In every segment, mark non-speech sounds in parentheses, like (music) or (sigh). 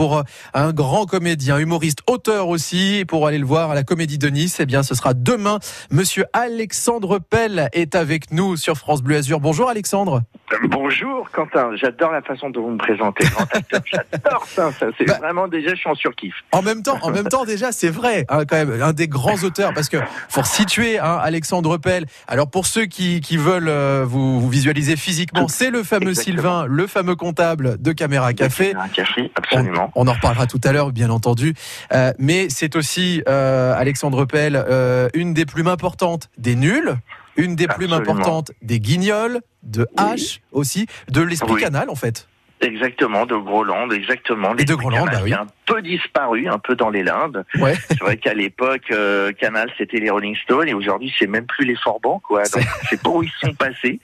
pour euh, un grand comédien, humoriste, auteur aussi. Pour aller le voir à la Comédie de Nice, eh bien, ce sera demain. Monsieur Alexandre Pell est avec nous sur France Bleu Azur. Bonjour Alexandre. Bonjour Quentin, j'adore la façon dont vous me présentez. (laughs) J'adore ça, ça c'est bah, vraiment déjà je suis en surkiff. En même temps, en même temps déjà c'est vrai, hein, quand même un des grands auteurs parce que pour situer hein, Alexandre Pell. Alors pour ceux qui, qui veulent euh, vous, vous, visualiser physiquement, c'est le fameux Sylvain, le fameux comptable de Caméra Café. Caméra Café, absolument. On, en reparlera tout à l'heure, bien entendu. Euh, mais c'est aussi euh, Alexandre Pell, euh, une des plumes importantes des nuls une des plumes importantes des guignols, de H aussi, de l'esprit canal en fait. Exactement, de Groland, exactement. Et de Groland, bah oui peu disparu, un peu dans les Lindes. Ouais. (laughs) C'est vrai qu'à l'époque, euh, Canal, c'était les Rolling Stones, et aujourd'hui, c'est même plus les Forbans, quoi. Donc, c'est pas où ils sont passés.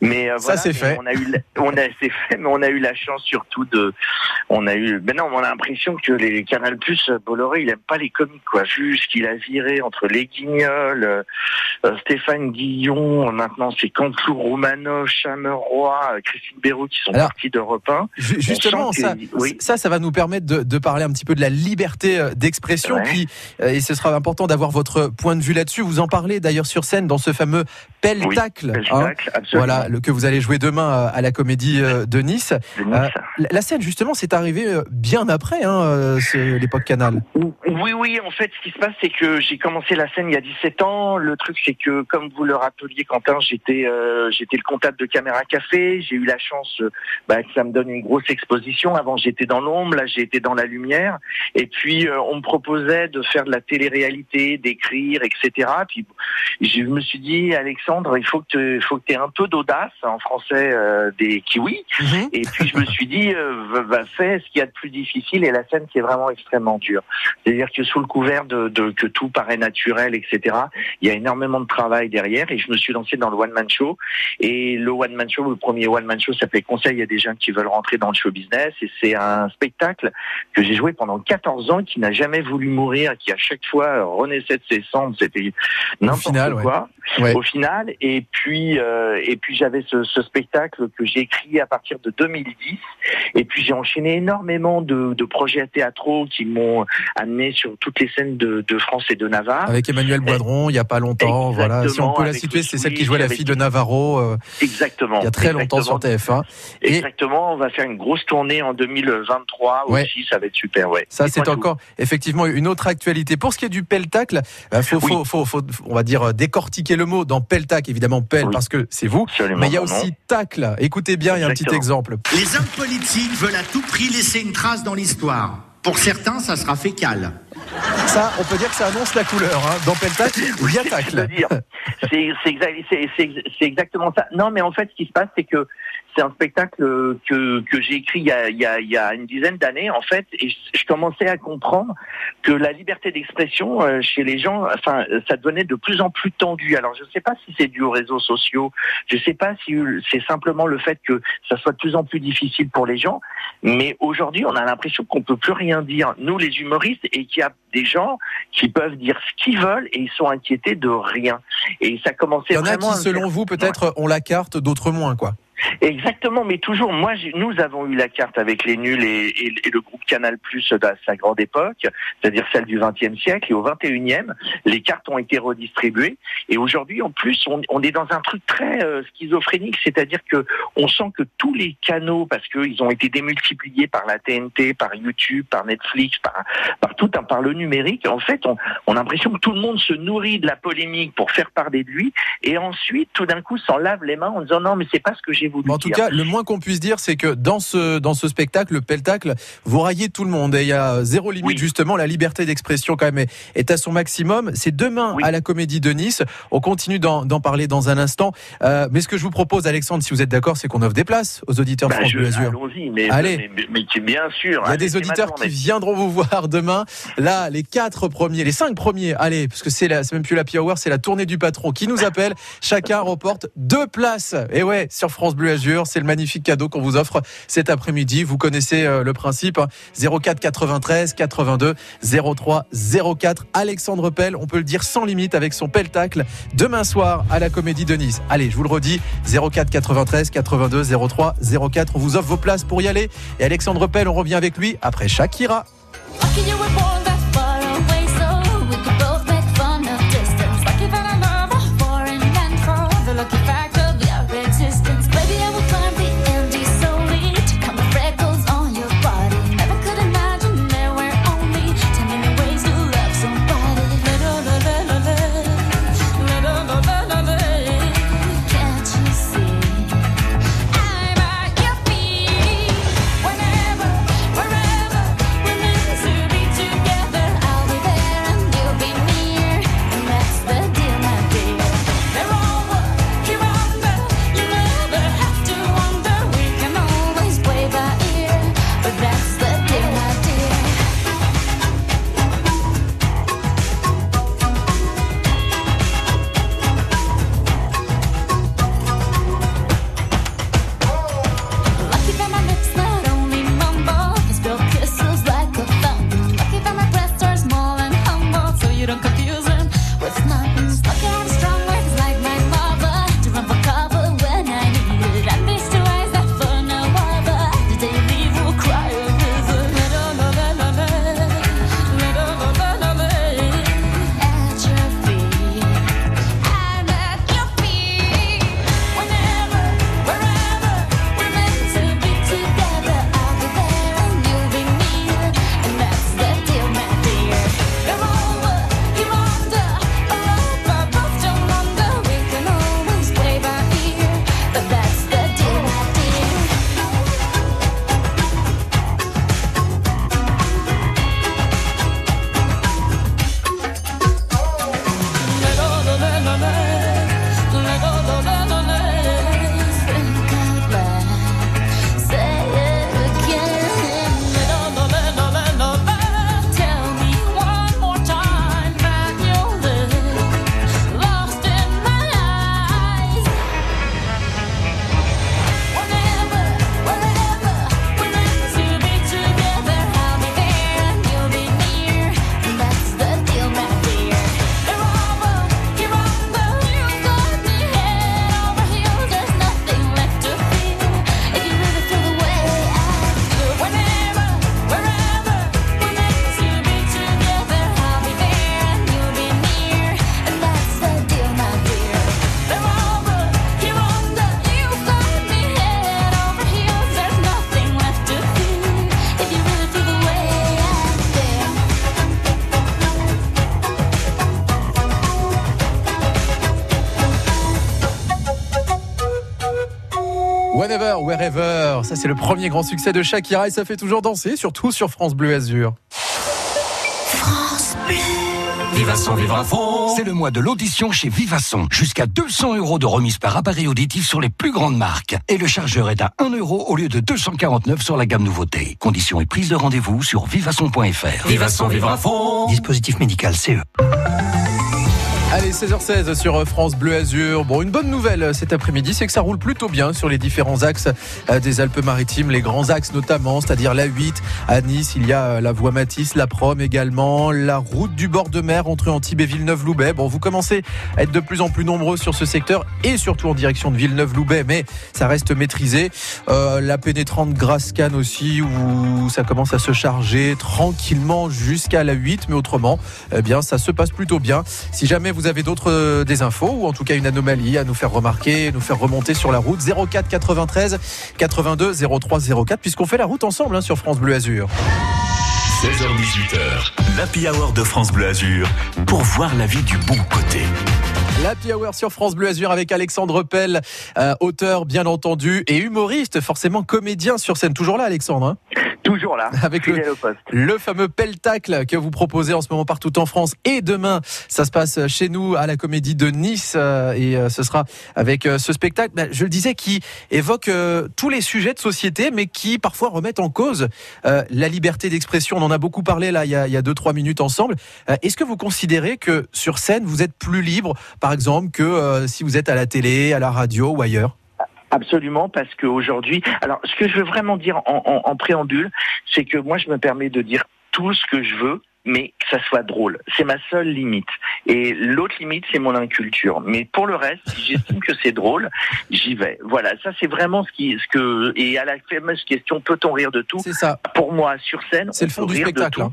Mais euh, ça, c'est fait. On a eu, on a, c'est fait, mais on a eu la chance surtout de, on a eu, mais non, on a l'impression que les Canal Plus, Bolloré, il aime pas les comiques, quoi. Ce qu'il a viré entre les Guignols, euh, Stéphane Guillon, maintenant c'est Cantelou, Romanov, Chameroy, Christine Béraud qui sont partis d'Europe 1. Justement, ça, ça, ça va nous permettre de, de parler un petit peu de la liberté euh, d'expression, qui euh, et ce sera important d'avoir votre point de vue là-dessus. Vous en parlez d'ailleurs sur scène dans ce fameux Peltacle, hein, voilà, le, que vous allez jouer demain euh, à la Comédie de Nice. la scène justement, c'est arrivé bien après hein, l'époque Canal. Oui, oui. En fait, ce qui se passe, c'est que j'ai commencé la scène il y a 17 ans. Le truc, c'est que, comme vous le rappeliez, Quentin, j'étais j'étais le comptable de Caméra Café. J'ai eu la chance bah, que ça me donne une grosse exposition. Avant, j'étais dans l'ombre. Là, j'ai été dans la lumière. Et puis euh, on me proposait de faire de la télé-réalité, d'écrire, etc. Puis je me suis dit, Alexandre, il faut que tu faut que aies un peu d'audace en français euh, des kiwis. Mhm. Et puis je me suis dit, euh, va fais ce qu'il y a de plus difficile et la scène qui est vraiment extrêmement dure. C'est-à-dire que sous le couvert de, de, que tout paraît naturel, etc. Il y a énormément de travail derrière et je me suis lancé dans le one man show. Et le one man show, le premier one man show s'appelait Conseil. Il y a des gens qui veulent rentrer dans le show business et c'est un spectacle que j'ai joué pendant 14 ans, qui n'a jamais voulu mourir, qui à chaque fois renaissait de ses cendres. C'était n'importe quoi. Au final, et puis euh, et puis j'avais ce, ce, spectacle que j'ai écrit à partir de 2010, et puis j'ai enchaîné énormément de, de, projets théâtraux qui m'ont amené sur toutes les scènes de, de, France et de Navarre. Avec Emmanuel Boidron, il y a pas longtemps, voilà. Si on peut la situer, c'est celle qui jouait la fille de Navarro. Euh, exactement. Il y a très longtemps sur TF1. Exactement. On va faire une grosse tournée en 2023 aussi. Ça va être super. Ouais. Ça, c'est encore effectivement une autre actualité. Pour ce qui est du peltacle, bah, faut, faut, faut, faut, on va dire décortiquer le mot dans peltac, évidemment pel parce que c'est vous, mais il y a aussi tacle. Écoutez bien, il y a un petit exemple. Les hommes politiques veulent à tout prix laisser une trace dans l'histoire. Pour certains, ça sera fécal. Ça, on peut dire que ça annonce la couleur. Hein. Dans Peltac, (laughs) il y a tacle. C'est exactement ça. Non, mais en fait, ce qui se passe, c'est que c'est un spectacle que, que j'ai écrit il y, a, il, y a, il y a une dizaine d'années, en fait, et je, commençais à comprendre que la liberté d'expression euh, chez les gens, enfin, ça devenait de plus en plus tendu. Alors, je ne sais pas si c'est dû aux réseaux sociaux, je ne sais pas si c'est simplement le fait que ça soit de plus en plus difficile pour les gens, mais aujourd'hui, on a l'impression qu'on peut plus rien dire, nous les humoristes, et qu'il y a des gens qui peuvent dire ce qu'ils veulent et ils sont inquiétés de rien. Et ça commençait vraiment... Il y en a qui, selon vous, peut-être, ont la carte, d'autres moins, quoi. Exactement, mais toujours, moi, nous avons eu la carte avec les nuls et, et, le groupe Canal Plus de sa grande époque, c'est-à-dire celle du XXe siècle, et au XXIe, les cartes ont été redistribuées, et aujourd'hui, en plus, on, on, est dans un truc très euh, schizophrénique, c'est-à-dire que on sent que tous les canaux, parce qu'ils ont été démultipliés par la TNT, par YouTube, par Netflix, par, par tout, par le numérique, en fait, on, on a l'impression que tout le monde se nourrit de la polémique pour faire parler de lui, et ensuite, tout d'un coup, s'en lave les mains en disant non, mais c'est pas ce que j'ai en tout cas, le moins qu'on puisse dire, c'est que dans ce, dans ce spectacle, le peltacle, vous raillez tout le monde. Et il y a zéro limite, justement. La liberté d'expression, quand même, est, à son maximum. C'est demain à la Comédie de Nice. On continue d'en parler dans un instant. Euh, mais ce que je vous propose, Alexandre, si vous êtes d'accord, c'est qu'on offre des places aux auditeurs bah, France Bleu Azur. Mais, Allez. Mais, bien sûr. Il y a des auditeurs qui viendront vous voir demain. Là, les quatre premiers, les cinq premiers, allez, parce que c'est même plus la Hour, c'est la tournée du patron qui nous appelle. Chacun (laughs) remporte deux places. Et ouais, sur France Bleu. Bleu. C'est le magnifique cadeau qu'on vous offre cet après-midi. Vous connaissez euh, le principe. 04 93 82 03 04. Alexandre Pell, on peut le dire sans limite avec son Peltacle demain soir à la Comédie de Nice. Allez, je vous le redis, 04 93 82 03 04. On vous offre vos places pour y aller. Et Alexandre Pell, on revient avec lui après Shakira. Ça, c'est le premier grand succès de Shakira et ça fait toujours danser, surtout sur France Bleu Azur. France Bleu. Vivasson, vivra fond. C'est le mois de l'audition chez Vivasson. Jusqu'à 200 euros de remise par appareil auditif sur les plus grandes marques. Et le chargeur est à 1 euro au lieu de 249 sur la gamme nouveauté. Conditions et prise de rendez-vous sur vivasson.fr. Vivasson, vivra fond. Dispositif médical CE. Allez, 16h16 sur France Bleu Azur. Bon, une bonne nouvelle euh, cet après-midi, c'est que ça roule plutôt bien sur les différents axes euh, des Alpes-Maritimes, les grands axes notamment, c'est-à-dire la 8 à Nice, il y a euh, la voie Matisse, la Prom également, la route du bord de mer entre Antibes et Villeneuve-Loubet. Bon, vous commencez à être de plus en plus nombreux sur ce secteur et surtout en direction de Villeneuve-Loubet, mais ça reste maîtrisé. Euh, la pénétrante Grasse-Cannes aussi, où ça commence à se charger tranquillement jusqu'à la 8, mais autrement, eh bien, ça se passe plutôt bien. Si jamais vous d'autres euh, des infos ou en tout cas une anomalie à nous faire remarquer, nous faire remonter sur la route? 04 93 82 03 04 puisqu'on fait la route ensemble hein, sur France Bleu Azur. 16h18h, l'Happy Hour de France Bleu Azur pour voir la vie du bon côté. L'Happy Hour sur France Bleu Azur avec Alexandre Pell, euh, auteur bien entendu et humoriste, forcément comédien sur scène. Toujours là Alexandre hein? Toujours là. (laughs) Avec le, fidèle au poste. le fameux Peltacle que vous proposez en ce moment partout en France et demain ça se passe chez nous à la Comédie de Nice euh, et euh, ce sera avec euh, ce spectacle, bah, je le disais, qui évoque tous les sujets de société mais qui parfois remettent en cause la liberté d'expression. On en a beaucoup parlé là il y a, il y a deux trois minutes ensemble. Est-ce que vous considérez que sur scène vous êtes plus libre, par exemple, que si vous êtes à la télé, à la radio ou ailleurs? Absolument, parce qu'aujourd'hui, alors ce que je veux vraiment dire en, en, en préambule, c'est que moi je me permets de dire tout ce que je veux, mais que ça soit drôle. C'est ma seule limite. Et l'autre limite, c'est mon inculture. Mais pour le reste, si j'estime que c'est drôle, j'y vais. Voilà, ça c'est vraiment ce qui, ce que, et à la fameuse question, peut-on rire de tout? C'est ça. Pour moi, sur scène, C'est on le fond peut du rire de tout. hein.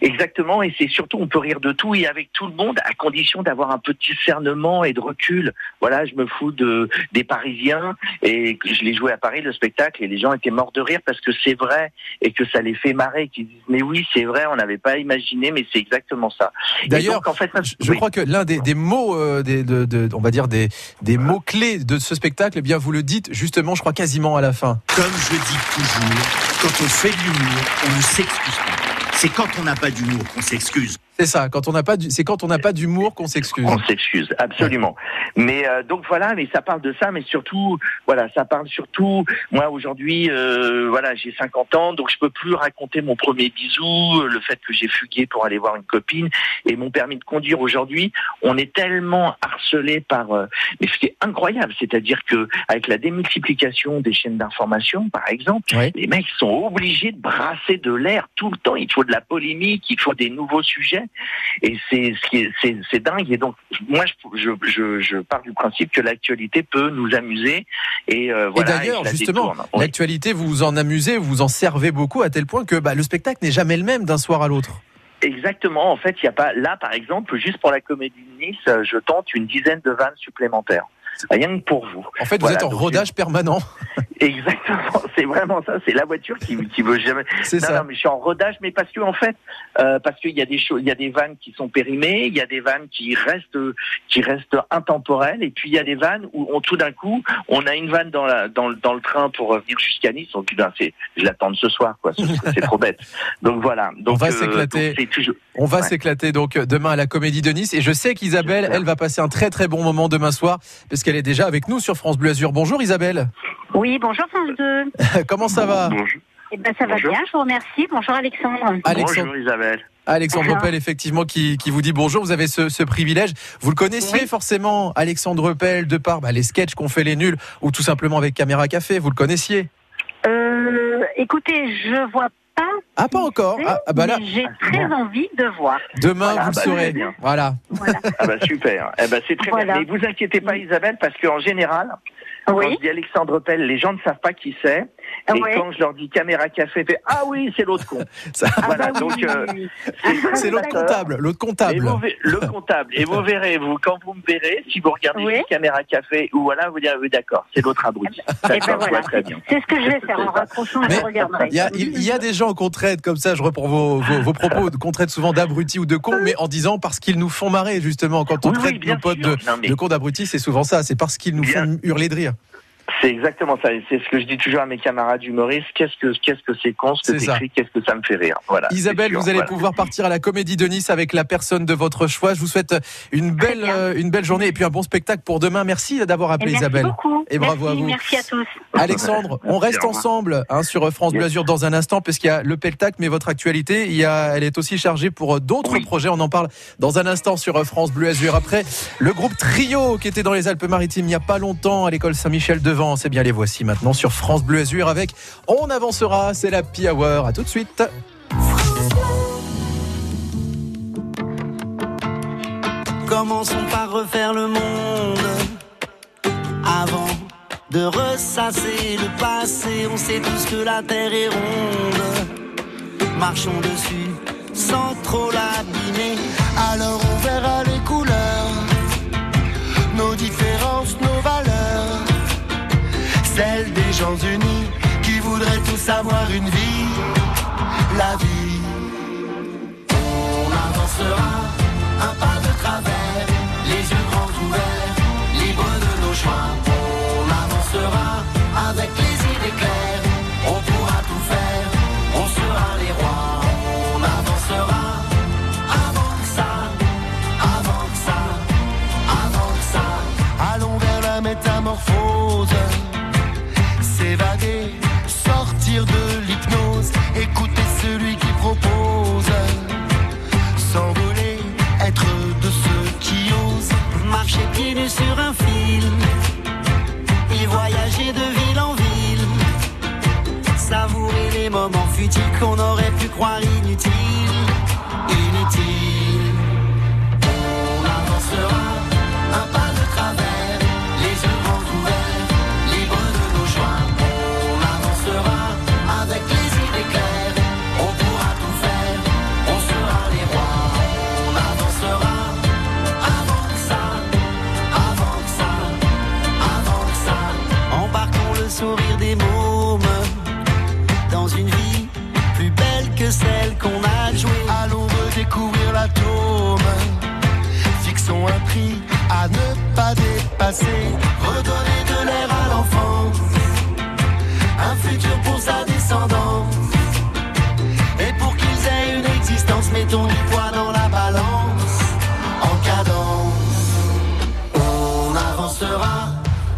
Exactement, et c'est surtout on peut rire de tout et avec tout le monde à condition d'avoir un peu de discernement et de recul. Voilà, je me fous de des Parisiens et je l'ai joué à Paris le spectacle et les gens étaient morts de rire parce que c'est vrai et que ça les fait marrer, qu'ils disent mais oui c'est vrai, on n'avait pas imaginé, mais c'est exactement ça. D'ailleurs, en fait, Je, je oui. crois que l'un des, des mots, euh, des, de, de- on va dire des, des mots clés de ce spectacle, eh bien vous le dites justement, je crois quasiment à la fin. Comme je dis toujours, quand on fait de l'humour, on ne s'excuse pas. C'est quand on n'a pas d'humour qu'on s'excuse. C'est ça. Quand on n'a pas, du- c'est quand on n'a pas d'humour qu'on s'excuse. On s'excuse, absolument. Mais euh, donc voilà, mais ça parle de ça, mais surtout, voilà, ça parle surtout. Moi aujourd'hui, euh, voilà, j'ai 50 ans, donc je peux plus raconter mon premier bisou, euh, le fait que j'ai fugué pour aller voir une copine et mon permis de conduire aujourd'hui. On est tellement harcelé par, euh, mais ce qui est incroyable, c'est-à-dire que avec la démultiplication des chaînes d'information, par exemple, les mecs sont obligés de brasser de l'air tout le temps. Il faut de la polémique, il faut des nouveaux sujets. Et c'est ce qui est- c'est dingue. Et donc moi je, je, je, je pars du principe que l'actualité peut nous amuser. Et euh, Et voilà. d'ailleurs, je la justement. Oui. l'actualité, vous vous en amusez, vous vous en servez beaucoup à tel point que bah, le spectacle n'est jamais le même d'un soir à l'autre. Exactement. En fait, il y a pas là par exemple juste pour la comédie de Nice, je tente une dizaine de vannes supplémentaires. Rien que pour vous. En fait, vous Voilà, êtes en rodage permanent. (laughs) Exactement, c'est vraiment ça. C'est la voiture qui, qui veut jamais. (laughs) C'est Non, ça. non, mais je suis en rodage, mais parce que en fait, euh, parce qu'il y a des choses, il y a des vannes qui sont périmées, il y a des vannes qui restent, qui restent intemporelles, et puis il y a des vannes où on, tout d'un coup, on a une vanne dans la, dans, le- dans le train pour revenir jusqu'à Nice. On dit, ben, c'est, je l'attends ce soir, quoi. C'est c'est trop bête. (laughs) Donc voilà. Donc, va euh, s'éclater. donc c'est toujours. On va Ouais. s'éclater donc demain à la Comédie de Nice. Et je sais qu'Isabelle, J'espère. elle va passer un très très bon moment demain soir, parce qu'elle est déjà avec nous sur France Bleu Azur. Bonjour Isabelle. Oui, bonjour France 2. (laughs) Comment ça va Bonjour, Eh ben, ça va Bonjour. bien, je vous remercie. Bonjour Alexandre. Alexandre, Bonjour Isabelle. Alexandre. Pell, effectivement, qui, qui vous dit bonjour. Vous avez ce, ce privilège. Vous le connaissiez Oui. forcément, Alexandre Pell, de par bah, les sketchs qu'on fait les nuls, ou tout simplement avec Caméra Café. Vous le connaissiez? Euh, écoutez, je vois pas. Ah, pas encore. Ah, ah, bah là, J'ai très envie de voir. demain, Voilà, vous le bah, saurez. Voilà. Voilà. Ah bah super. Eh ben c'est très Voilà. bien. Mais vous inquiétez pas Isabelle, parce qu'en général, Quand Oui. je dis Alexandre Pell, les gens ne savent pas qui c'est. Ah Et ouais. quand je leur dis caméra café, fait ah oui, c'est l'autre con. (laughs) Ça- Ah voilà, bah donc, oui, euh, oui, oui. C'est l'autre comptable. L'autre comptable. vous, le comptable. Et vous verrez, vous, quand vous me verrez, si vous regardez Oui. caméra café ou voilà, vous direz oui, d'accord, c'est l'autre abruti. Eh ben voilà. C'est ce que je vais faire en raccrochant, je regarderai. Il y, a, des gens qu'on traite comme ça, je reprends vos, vos, vos propos, qu'on traite souvent d'abrutis ou de cons, mais en disant parce qu'ils nous font marrer, justement. Quand on Oui, oui, traite nos potes de, mais- de cons d'abrutis, c'est souvent ça. C'est parce qu'ils nous Bien. font hurler de rire. C'est exactement ça. C'est ce que je dis toujours à mes camarades humoristes. Qu'est-ce que qu'est-ce que c'est con ce que t'écris? Qu'est-ce que ça me fait rire? Voilà. Isabelle, sûr, vous allez voilà. pouvoir partir à la Comédie de Nice avec la personne de votre choix. Je vous souhaite une belle, euh, une belle journée et puis un bon spectacle pour demain. Merci d'avoir appelé merci Isabelle. beaucoup. Et bravo Merci, à vous. Merci à tous. Alexandre, on reste ensemble hein, sur France Bleu. Azur dans un instant, puisqu'il y a le Peltac, mais votre actualité, il y a, elle est aussi chargée pour euh, d'autres Oui. projets. On en parle dans un instant sur euh, France Bleu Azur. Après, le groupe Trio qui était dans les Alpes-Maritimes il n'y a pas longtemps à l'école Saint-Michel de Vence. Eh bien, les voici maintenant sur France Bleu Azur avec On avancera. C'est la Pi Hour. À tout de suite. Commençons par refaire le monde avant de ressasser le passé. On sait tous que la terre est ronde. Marchons dessus sans trop l'abîmer. Alors on verra les couleurs, nos différences, nos valeurs. Celles des gens unis qui voudraient tous avoir une vie, 花。Redonner de l'air à l'enfance. Un futur pour sa descendance. Et pour qu'ils aient une existence, mettons du poids dans la balance. En cadence. On avancera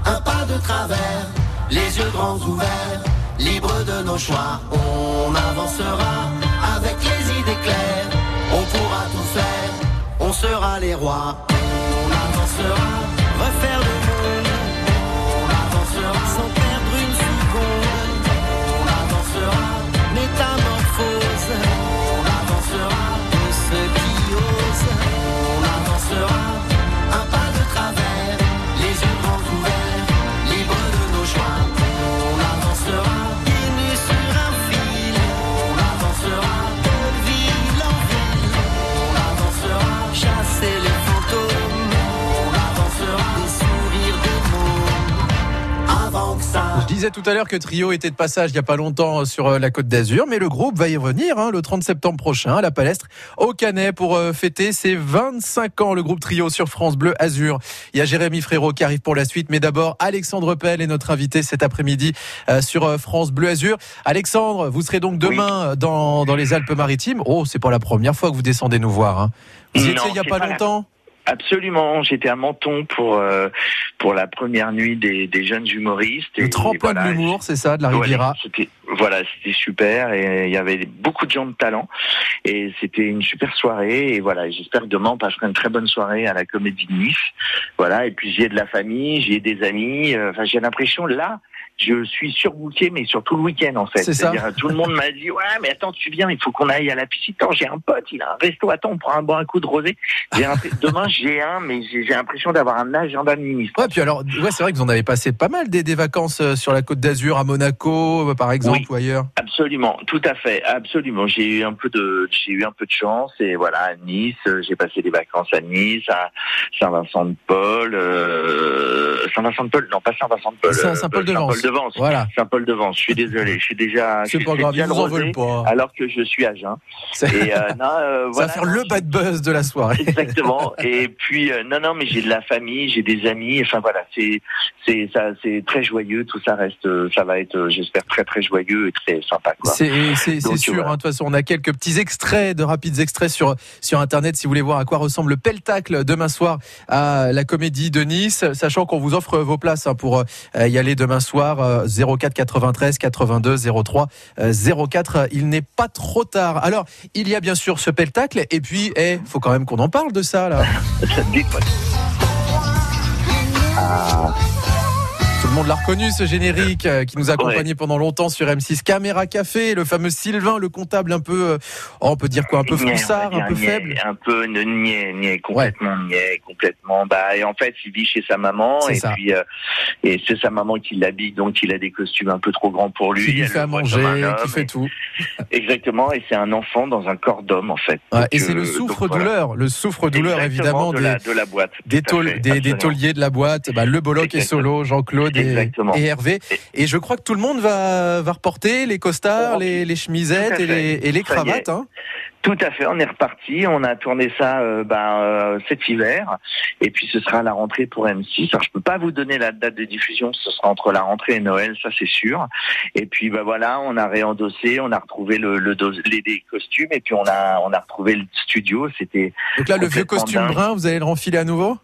un pas de travers, les yeux grands ouverts, libres de nos choix. On avancera avec les idées claires, on pourra tout faire, on sera les rois. On avancera, refaire le tout à l'heure que Trio était de passage il n'y a pas longtemps sur euh, la Côte d'Azur, mais le groupe va y revenir hein, le 30 septembre prochain à la Palestre au Canet pour euh, fêter ses 25 ans. Le groupe Trio sur France Bleu Azur. Il y a Jérémy Frérot qui arrive pour la suite, mais d'abord Alexandre Pell est notre invité cet après-midi euh, sur France Bleu Azur. Alexandre, vous serez donc demain dans, dans les Alpes-Maritimes. Oh, c'est pas la première fois que vous descendez nous voir. Hein. Vous y Non, étiez il y a pas la- longtemps? Absolument, j'étais à Menton pour euh, pour la première nuit des, des jeunes humoristes. Le Et tremplin voilà, de l'humour, c'est ça, de la Voilà, Riviera. c'était voilà, c'était super et il y avait beaucoup de gens de talent et c'était une super soirée et voilà, j'espère que demain on passera une très bonne soirée à la Comédie de Nice. Voilà, et puis j'ai de la famille, j'ai des amis, euh, enfin j'ai l'impression là je suis surbooké, mais sur tout le week-end en fait. C'est ça. C'est-à-dire, tout le monde m'a dit ouais, mais attends, tu viens, il faut qu'on aille à la piscine. Attends, j'ai un pote, il a un resto. Attends, on prend un bon un coup de rosé. Un- demain j'ai un, mais j'ai l'impression d'avoir un agenda de ministre. Ouais, puis alors, ouais, c'est vrai que vous en avez passé pas mal des, des vacances euh, sur la Côte d'Azur, à Monaco, euh, par exemple, Oui. ou ailleurs. Absolument, tout à fait, absolument. J'ai eu un peu de, j'ai eu un peu de chance et voilà à Nice, euh, j'ai passé des vacances à Nice, à Saint-Vincent-de-Paul, euh, Saint-Vincent-de-Paul, non pas Saint-Vincent-de-Paul, Saint- euh, Saint-Paul-de-Vence. Saint-Paul-de-Vence, Voilà. Saint-Paul-de-Vence. Je suis désolé, je suis déjà, (laughs) C'est pas grave, ils vous en veulent pas. alors que je suis à jeun. Et euh, (laughs) non, euh, Ça voilà, va faire le bad buzz de la soirée. (laughs) Exactement. Et puis euh, non non mais j'ai de la famille, j'ai des amis. Enfin voilà, c'est c'est ça c'est très joyeux. Tout ça reste, ça va être, j'espère très très joyeux et très sympa. C'est sûr, voilà. hein, de toute façon, on a quelques petits extraits, de rapides extraits sur, sur Internet si vous voulez voir à quoi ressemble le peltacle demain soir à la Comédie de Nice, sachant qu'on vous offre vos places hein, pour y aller demain soir, euh, 04 93 82 03 euh, 04. Il n'est pas trop tard. Alors, il y a bien sûr ce peltacle, et puis, il faut quand même qu'on en parle de ça, là. (laughs) Dites-moi. Tout le monde l'a reconnu, ce générique euh, qui nous a accompagné pendant longtemps sur M6 Caméra Café, le fameux Sylvain, le comptable un peu, euh, oh, on peut dire quoi, un peu froussard, un peu niais, faible. Un peu niais, niais, complètement niais, complètement. Bah, et en fait, il vit chez sa maman et ça. puis euh, et c'est sa maman qui l'habille, donc il a des costumes un peu trop grands pour lui. qui lui fait à manger, homme, qui fait et- tout. (laughs) Exactement, et c'est un enfant dans un corps d'homme en fait. Ouais, Donc, et c'est euh, le donc, souffre-douleur, voilà. le souffre-douleur Exactement, évidemment de, des, la, de la boîte. des, fait, tauliers de la boîte, bah, le Bolloc et. Solo, Jean-Claude et, Exactement. et Hervé. Et je crois que tout le monde va, va reporter les costards, Oh, les, les chemisettes et les, et cravates. Hein. Tout à fait, on est reparti. On a tourné ça euh, ben, euh, cet hiver, et puis ce sera la rentrée pour M6. Alors je peux pas vous donner la date de diffusion, ce sera entre la rentrée et Noël, ça c'est sûr. Et puis ben voilà, on a réendossé, on a retrouvé le, le dos- les, les costumes, et puis on a on a retrouvé le studio. C'était Donc là, le vieux costume dingue. brun, vous allez le renfiler à nouveau?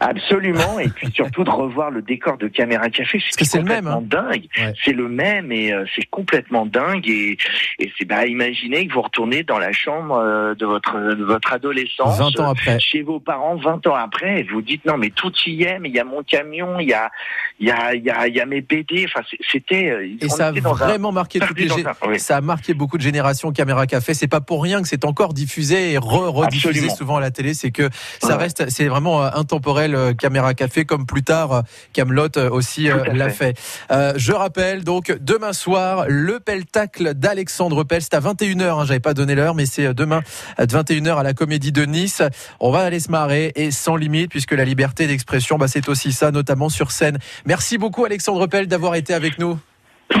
Absolument, et puis (laughs) surtout de revoir le décor de Caméra Café. c'est le même, hein. complètement dingue. Ouais. C'est le même, et euh, c'est complètement dingue. Et, et c'est bah imaginez que vous retournez dans la chambre euh, de votre de votre adolescence. 20 ans après. chez vos parents 20 ans après, et vous dites non mais tout y est, mais il y a mon camion, il y a il y a il y a, il y a mes PD, enfin c'était euh, Et ça a un- vraiment marqué toutes les dans gé- un- oui. ça a marqué beaucoup de générations Caméra Café. C'est pas pour rien que c'est encore diffusé et re rediffusé Absolument. souvent à la télé. C'est que ça Ouais. reste, c'est vraiment euh, intemporel euh, Caméra Café, comme plus tard euh, Camelot euh, aussi l'a fait. Euh, je rappelle donc demain soir le peltacle d'Alexandre Pell. C'est à 21h. Hein, J'avais pas donné l'heure, mais c'est demain à 21h à la Comédie de Nice. On va aller se marrer et sans limite puisque la liberté d'expression, bah, c'est aussi ça, notamment sur scène. Merci beaucoup Alexandre Pell d'avoir été avec nous.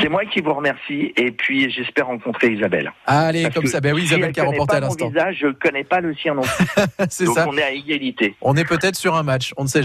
C'est moi qui vous remercie et puis j'espère rencontrer Isabelle. Allez, Parce comme ça. Ben oui, si Isabelle elle qui a remporté à l'instant. je ne connais pas le sien non plus. (laughs) C'est Donc ça. on est à égalité. On est peut-être sur un match. On ne sait jamais.